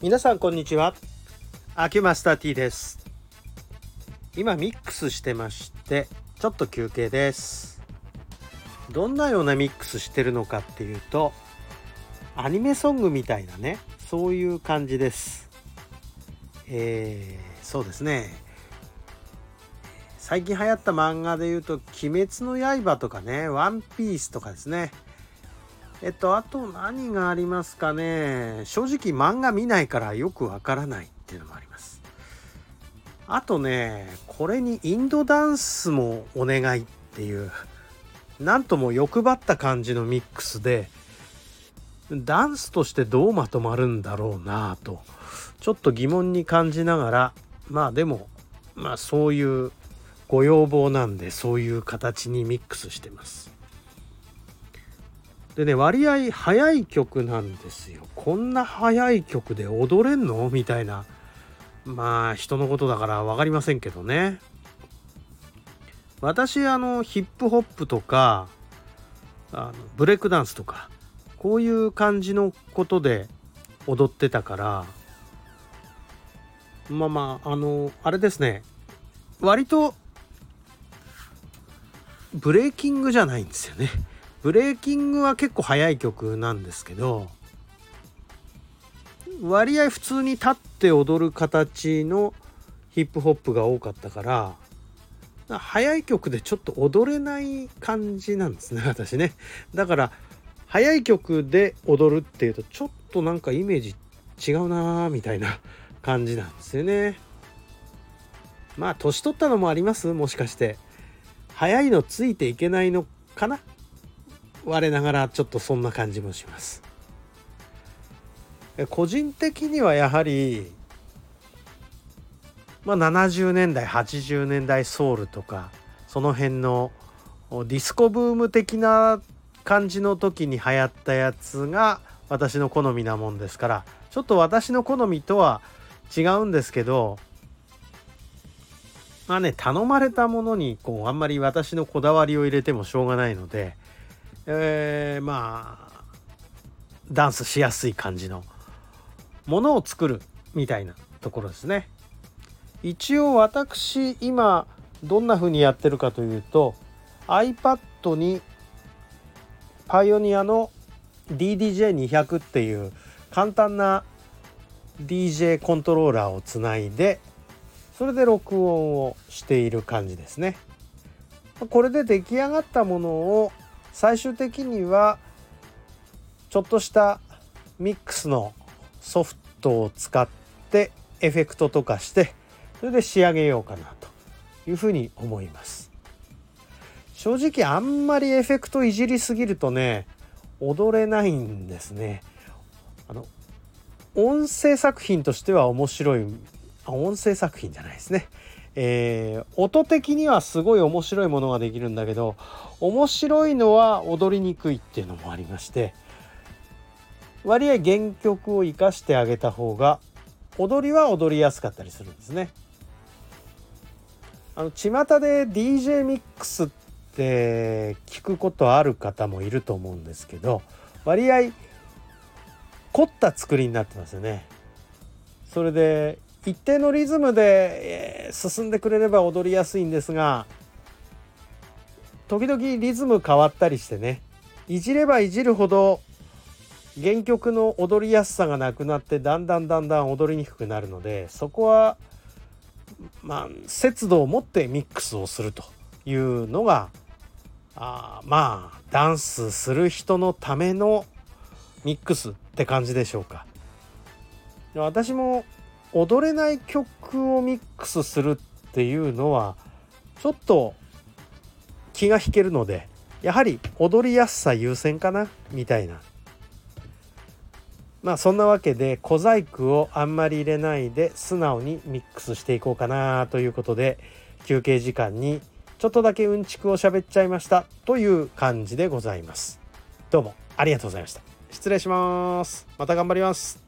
皆さんこんにちは。アキュマスター T です。今ミックスしてましてちょっと休憩です。どんなようなミックスしてるのかっていうとアニメソングみたいなねそういう感じです。えー、そうですね。最近流行った漫画で言うと「鬼滅の刃」とかね「ワンピース」とかですね。えっと、あと何がありますかね。正直漫画見ないからよくわからないっていうのもあります。あとね、これにインドダンスもお願いっていう、なんとも欲張った感じのミックスで、ダンスとしてどうまとまるんだろうなぁと、ちょっと疑問に感じながら、まあでも、まあそういうご要望なんで、そういう形にミックスしてます。でね割合速い曲なんですよ。こんな速い曲で踊れんの？みたいな。まあ人のことだから分かりませんけどね。私あのヒップホップとかあのブレイクダンスとかこういう感じのことで踊ってたからまあまああのあれですね。割とブレイキングじゃないんですよね。ブレイキングは結構速い曲なんですけど割合普通に立って踊る形のヒップホップが多かったから速い曲でちょっと踊れない感じなんですね私ね。だから速い曲で踊るっていうとちょっとなんかイメージ違うなーみたいな感じなんですよね。まあ年取ったのもあります？もしかして。速いのついていけないのかな？我ながらちょっとそんな感じもします。個人的にはやはりまあ70年代80年代ソウルとかその辺のディスコブーム的な感じの時に流行ったやつが私の好みなもんですからちょっと私の好みとは違うんですけどまあね頼まれたものにこうあんまり私のこだわりを入れてもしょうがないのでえー、まあダンスしやすい感じのものを作るみたいなところですね。一応私今どんな風にやってるかというと iPad にパイオニアの DDJ200 っていう簡単な DJ コントローラーをつないでそれで録音をしている感じですね。これで出来上がったものを最終的にはちょっとしたミックスのソフトを使ってエフェクトとかしてそれで仕上げようかなというふうに思います。正直あんまりエフェクトいじりすぎるとね踊れないんですね。あの音声作品としては面白い音声作品じゃないですね。えー、音的にはすごい面白いものができるんだけど面白いのは踊りにくいっていうのもありまして割合原曲を生かしてあげた方が踊りは踊りやすかったりするんですね。あの巷で DJ ミックスって聞くことある方もいると思うんですけど割合凝った作りになってますよね。それで一定のリズムで進んでくれれば踊りやすいんですが時々リズム変わったりしてねいじればいじるほど原曲の踊りやすさがなくなってだんだんだんだん踊りにくくなるのでそこはまあ節度を持ってミックスをするというのがあまあダンスする人のためのミックスって感じでしょうか。私も踊れない曲をミックスするっていうのはちょっと気が引けるのでやはり踊りやすさ優先かなみたいな。まあそんなわけで小細工をあんまり入れないで素直にミックスしていこうかなということで休憩時間にちょっとだけうんちくを喋っちゃいましたという感じでございます。どうもありがとうございました。失礼します。また頑張ります。